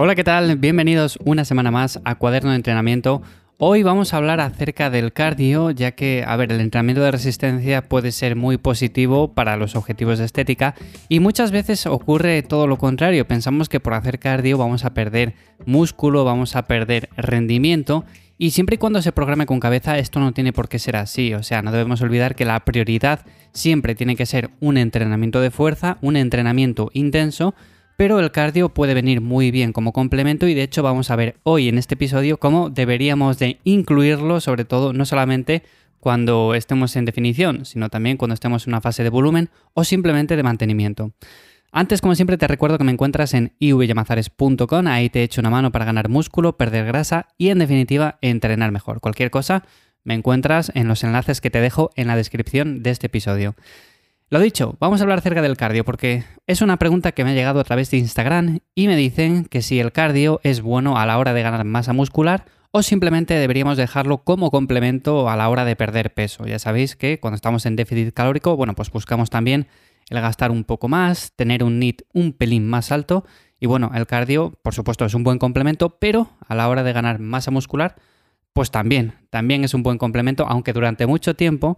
Hola, ¿qué tal? Bienvenidos una semana más a Cuaderno de Entrenamiento. Hoy vamos a hablar acerca del cardio, ya que, a ver, el entrenamiento de resistencia puede ser muy positivo para los objetivos de estética y muchas veces ocurre todo lo contrario. Pensamos que por hacer cardio vamos a perder músculo, vamos a perder rendimiento y siempre y cuando se programe con cabeza esto no tiene por qué ser así. O sea, no debemos olvidar que la prioridad siempre tiene que ser un entrenamiento de fuerza, un entrenamiento intenso pero el cardio puede venir muy bien como complemento y de hecho vamos a ver hoy en este episodio cómo deberíamos de incluirlo, sobre todo no solamente cuando estemos en definición, sino también cuando estemos en una fase de volumen o simplemente de mantenimiento. Antes, como siempre, te recuerdo que me encuentras en ivyamazares.com, ahí te he hecho una mano para ganar músculo, perder grasa y en definitiva entrenar mejor. Cualquier cosa, me encuentras en los enlaces que te dejo en la descripción de este episodio. Lo dicho, vamos a hablar acerca del cardio porque es una pregunta que me ha llegado a través de Instagram y me dicen que si el cardio es bueno a la hora de ganar masa muscular o simplemente deberíamos dejarlo como complemento a la hora de perder peso. Ya sabéis que cuando estamos en déficit calórico, bueno, pues buscamos también el gastar un poco más, tener un NIT un pelín más alto y bueno, el cardio, por supuesto, es un buen complemento, pero a la hora de ganar masa muscular, pues también, también es un buen complemento, aunque durante mucho tiempo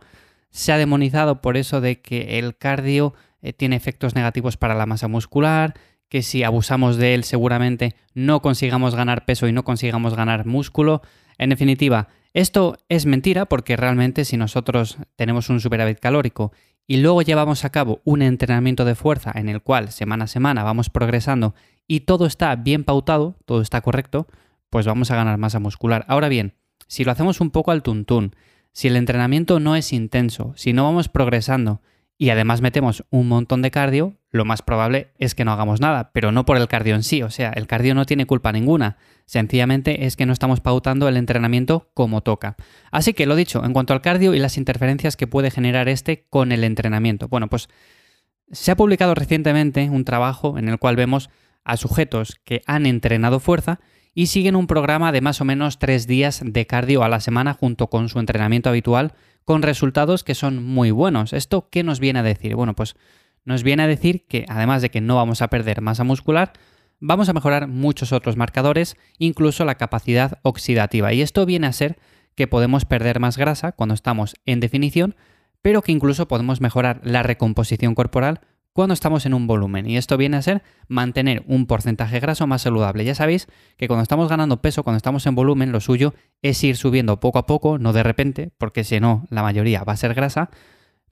se ha demonizado por eso de que el cardio eh, tiene efectos negativos para la masa muscular, que si abusamos de él seguramente no consigamos ganar peso y no consigamos ganar músculo. En definitiva, esto es mentira porque realmente si nosotros tenemos un superávit calórico y luego llevamos a cabo un entrenamiento de fuerza en el cual semana a semana vamos progresando y todo está bien pautado, todo está correcto, pues vamos a ganar masa muscular. Ahora bien, si lo hacemos un poco al tuntún, si el entrenamiento no es intenso, si no vamos progresando y además metemos un montón de cardio, lo más probable es que no hagamos nada, pero no por el cardio en sí, o sea, el cardio no tiene culpa ninguna, sencillamente es que no estamos pautando el entrenamiento como toca. Así que lo dicho, en cuanto al cardio y las interferencias que puede generar este con el entrenamiento. Bueno, pues se ha publicado recientemente un trabajo en el cual vemos a sujetos que han entrenado fuerza y siguen un programa de más o menos tres días de cardio a la semana junto con su entrenamiento habitual con resultados que son muy buenos. ¿Esto qué nos viene a decir? Bueno, pues nos viene a decir que además de que no vamos a perder masa muscular, vamos a mejorar muchos otros marcadores, incluso la capacidad oxidativa. Y esto viene a ser que podemos perder más grasa cuando estamos en definición, pero que incluso podemos mejorar la recomposición corporal cuando estamos en un volumen. Y esto viene a ser mantener un porcentaje graso más saludable. Ya sabéis que cuando estamos ganando peso, cuando estamos en volumen, lo suyo es ir subiendo poco a poco, no de repente, porque si no, la mayoría va a ser grasa.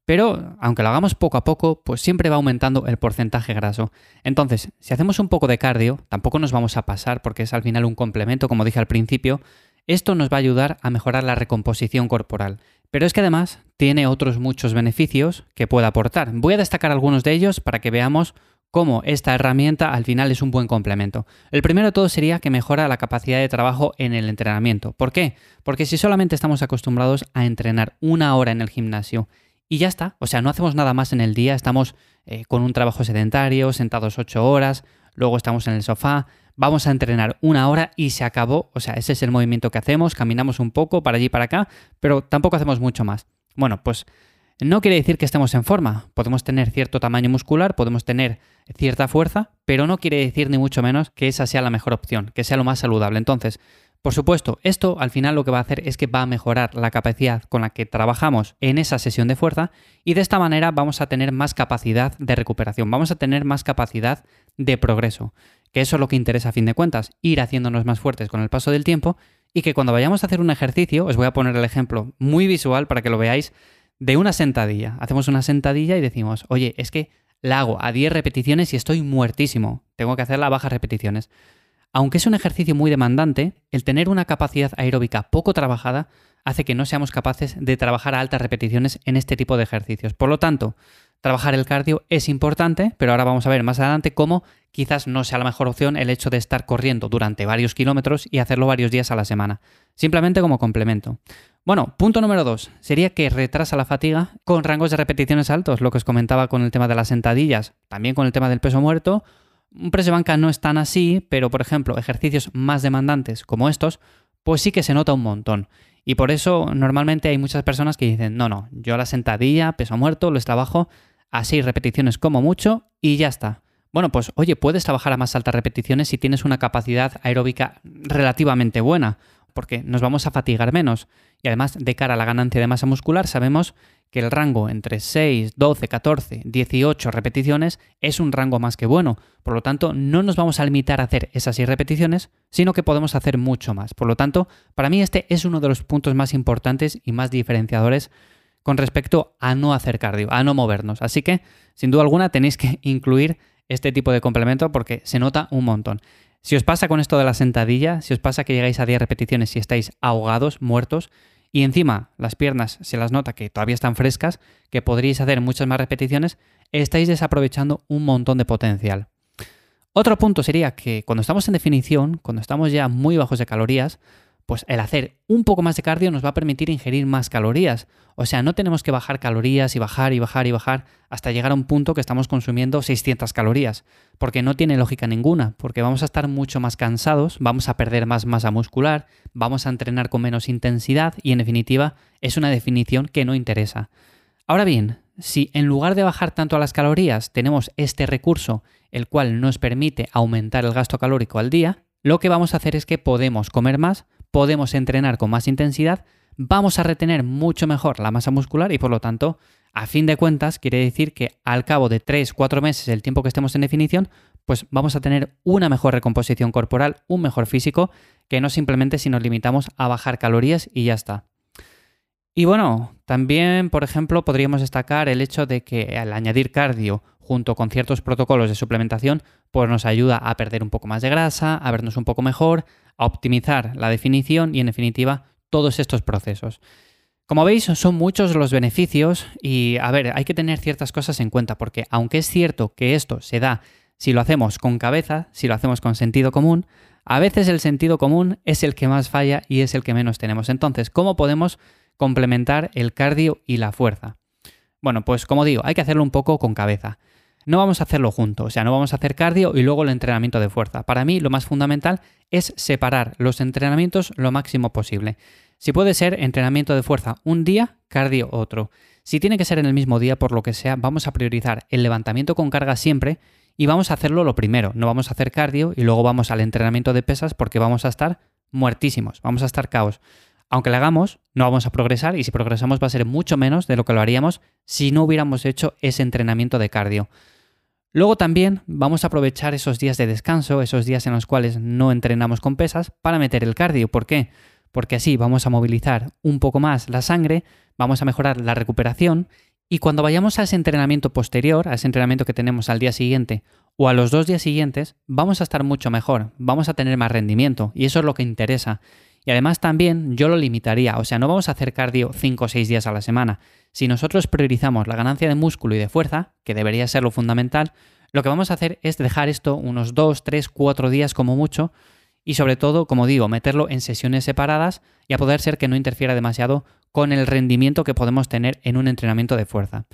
Pero aunque lo hagamos poco a poco, pues siempre va aumentando el porcentaje graso. Entonces, si hacemos un poco de cardio, tampoco nos vamos a pasar porque es al final un complemento, como dije al principio, esto nos va a ayudar a mejorar la recomposición corporal. Pero es que además tiene otros muchos beneficios que puede aportar. Voy a destacar algunos de ellos para que veamos cómo esta herramienta al final es un buen complemento. El primero de todo sería que mejora la capacidad de trabajo en el entrenamiento. ¿Por qué? Porque si solamente estamos acostumbrados a entrenar una hora en el gimnasio y ya está, o sea, no hacemos nada más en el día, estamos eh, con un trabajo sedentario, sentados ocho horas, luego estamos en el sofá, vamos a entrenar una hora y se acabó. O sea, ese es el movimiento que hacemos, caminamos un poco para allí y para acá, pero tampoco hacemos mucho más. Bueno, pues no quiere decir que estemos en forma. Podemos tener cierto tamaño muscular, podemos tener cierta fuerza, pero no quiere decir ni mucho menos que esa sea la mejor opción, que sea lo más saludable. Entonces, por supuesto, esto al final lo que va a hacer es que va a mejorar la capacidad con la que trabajamos en esa sesión de fuerza y de esta manera vamos a tener más capacidad de recuperación, vamos a tener más capacidad de progreso, que eso es lo que interesa a fin de cuentas, ir haciéndonos más fuertes con el paso del tiempo y que cuando vayamos a hacer un ejercicio, os voy a poner el ejemplo muy visual para que lo veáis, de una sentadilla. Hacemos una sentadilla y decimos, oye, es que la hago a 10 repeticiones y estoy muertísimo, tengo que hacerla a bajas repeticiones. Aunque es un ejercicio muy demandante, el tener una capacidad aeróbica poco trabajada hace que no seamos capaces de trabajar a altas repeticiones en este tipo de ejercicios. Por lo tanto, trabajar el cardio es importante, pero ahora vamos a ver más adelante cómo quizás no sea la mejor opción el hecho de estar corriendo durante varios kilómetros y hacerlo varios días a la semana, simplemente como complemento. Bueno, punto número dos sería que retrasa la fatiga con rangos de repeticiones altos, lo que os comentaba con el tema de las sentadillas, también con el tema del peso muerto un precio banca no es tan así, pero por ejemplo, ejercicios más demandantes como estos, pues sí que se nota un montón. Y por eso normalmente hay muchas personas que dicen, no, no, yo la sentadilla, peso muerto, les trabajo a seis repeticiones como mucho y ya está. bueno, pues oye, puedes trabajar a más altas repeticiones si tienes una capacidad aeróbica relativamente buena, porque nos vamos a fatigar menos. Y además, de cara a la ganancia de masa muscular, sabemos que el rango entre 6, 12, 14, 18 repeticiones es un rango más que bueno. Por lo tanto, no nos vamos a limitar a hacer esas 6 repeticiones, sino que podemos hacer mucho más. Por lo tanto, para mí este es uno de los puntos más importantes y más diferenciadores con respecto a no hacer cardio, a no movernos. Así que, sin duda alguna, tenéis que incluir este tipo de complemento porque se nota un montón. Si os pasa con esto de la sentadilla, si os pasa que llegáis a 10 repeticiones y estáis ahogados, muertos, y encima las piernas se las nota que todavía están frescas, que podríais hacer muchas más repeticiones, estáis desaprovechando un montón de potencial. Otro punto sería que cuando estamos en definición, cuando estamos ya muy bajos de calorías, pues el hacer un poco más de cardio nos va a permitir ingerir más calorías. O sea, no tenemos que bajar calorías y bajar y bajar y bajar hasta llegar a un punto que estamos consumiendo 600 calorías, porque no tiene lógica ninguna, porque vamos a estar mucho más cansados, vamos a perder más masa muscular, vamos a entrenar con menos intensidad y en definitiva es una definición que no interesa. Ahora bien, si en lugar de bajar tanto a las calorías tenemos este recurso, el cual nos permite aumentar el gasto calórico al día, lo que vamos a hacer es que podemos comer más, podemos entrenar con más intensidad, vamos a retener mucho mejor la masa muscular y por lo tanto, a fin de cuentas, quiere decir que al cabo de 3-4 meses, el tiempo que estemos en definición, pues vamos a tener una mejor recomposición corporal, un mejor físico, que no simplemente si nos limitamos a bajar calorías y ya está. Y bueno, también, por ejemplo, podríamos destacar el hecho de que al añadir cardio junto con ciertos protocolos de suplementación, pues nos ayuda a perder un poco más de grasa, a vernos un poco mejor, a optimizar la definición y en definitiva todos estos procesos. Como veis, son muchos los beneficios y, a ver, hay que tener ciertas cosas en cuenta porque aunque es cierto que esto se da si lo hacemos con cabeza, si lo hacemos con sentido común, a veces el sentido común es el que más falla y es el que menos tenemos. Entonces, ¿cómo podemos complementar el cardio y la fuerza? Bueno, pues como digo, hay que hacerlo un poco con cabeza no vamos a hacerlo juntos, o sea, no vamos a hacer cardio y luego el entrenamiento de fuerza. Para mí lo más fundamental es separar los entrenamientos lo máximo posible. Si puede ser entrenamiento de fuerza un día, cardio otro. Si tiene que ser en el mismo día, por lo que sea, vamos a priorizar el levantamiento con carga siempre y vamos a hacerlo lo primero. No vamos a hacer cardio y luego vamos al entrenamiento de pesas porque vamos a estar muertísimos, vamos a estar caos. Aunque lo hagamos, no vamos a progresar y si progresamos va a ser mucho menos de lo que lo haríamos si no hubiéramos hecho ese entrenamiento de cardio. Luego también vamos a aprovechar esos días de descanso, esos días en los cuales no entrenamos con pesas, para meter el cardio. ¿Por qué? Porque así vamos a movilizar un poco más la sangre, vamos a mejorar la recuperación y cuando vayamos a ese entrenamiento posterior, a ese entrenamiento que tenemos al día siguiente o a los dos días siguientes, vamos a estar mucho mejor, vamos a tener más rendimiento y eso es lo que interesa. Y además también yo lo limitaría, o sea, no vamos a hacer cardio 5 o 6 días a la semana. Si nosotros priorizamos la ganancia de músculo y de fuerza, que debería ser lo fundamental, lo que vamos a hacer es dejar esto unos 2, 3, 4 días como mucho y sobre todo, como digo, meterlo en sesiones separadas y a poder ser que no interfiera demasiado con el rendimiento que podemos tener en un entrenamiento de fuerza.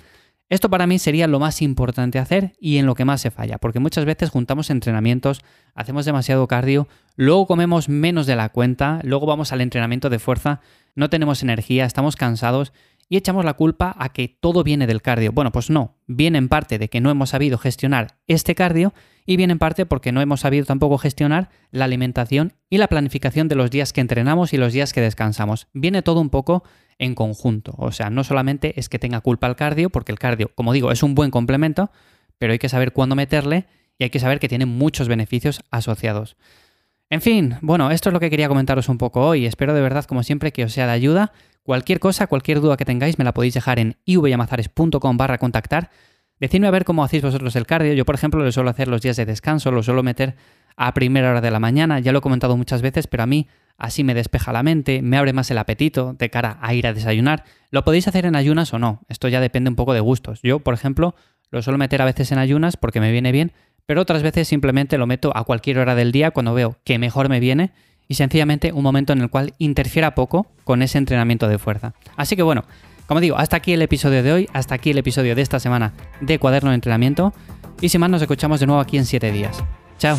Esto para mí sería lo más importante hacer y en lo que más se falla, porque muchas veces juntamos entrenamientos, hacemos demasiado cardio, luego comemos menos de la cuenta, luego vamos al entrenamiento de fuerza, no tenemos energía, estamos cansados y echamos la culpa a que todo viene del cardio. Bueno, pues no, viene en parte de que no hemos sabido gestionar este cardio y viene en parte porque no hemos sabido tampoco gestionar la alimentación y la planificación de los días que entrenamos y los días que descansamos. Viene todo un poco en conjunto, o sea, no solamente es que tenga culpa el cardio, porque el cardio, como digo, es un buen complemento, pero hay que saber cuándo meterle y hay que saber que tiene muchos beneficios asociados. En fin, bueno, esto es lo que quería comentaros un poco hoy. Espero de verdad, como siempre, que os sea de ayuda. Cualquier cosa, cualquier duda que tengáis, me la podéis dejar en ivyamazares.com barra contactar. Decidme a ver cómo hacéis vosotros el cardio. Yo, por ejemplo, lo suelo hacer los días de descanso, lo suelo meter a primera hora de la mañana. Ya lo he comentado muchas veces, pero a mí así me despeja la mente, me abre más el apetito de cara a ir a desayunar. Lo podéis hacer en ayunas o no. Esto ya depende un poco de gustos. Yo, por ejemplo, lo suelo meter a veces en ayunas porque me viene bien, pero otras veces simplemente lo meto a cualquier hora del día cuando veo que mejor me viene y sencillamente un momento en el cual interfiera poco con ese entrenamiento de fuerza. Así que bueno, como digo, hasta aquí el episodio de hoy, hasta aquí el episodio de esta semana de Cuaderno de Entrenamiento y sin más nos escuchamos de nuevo aquí en 7 días. Chao.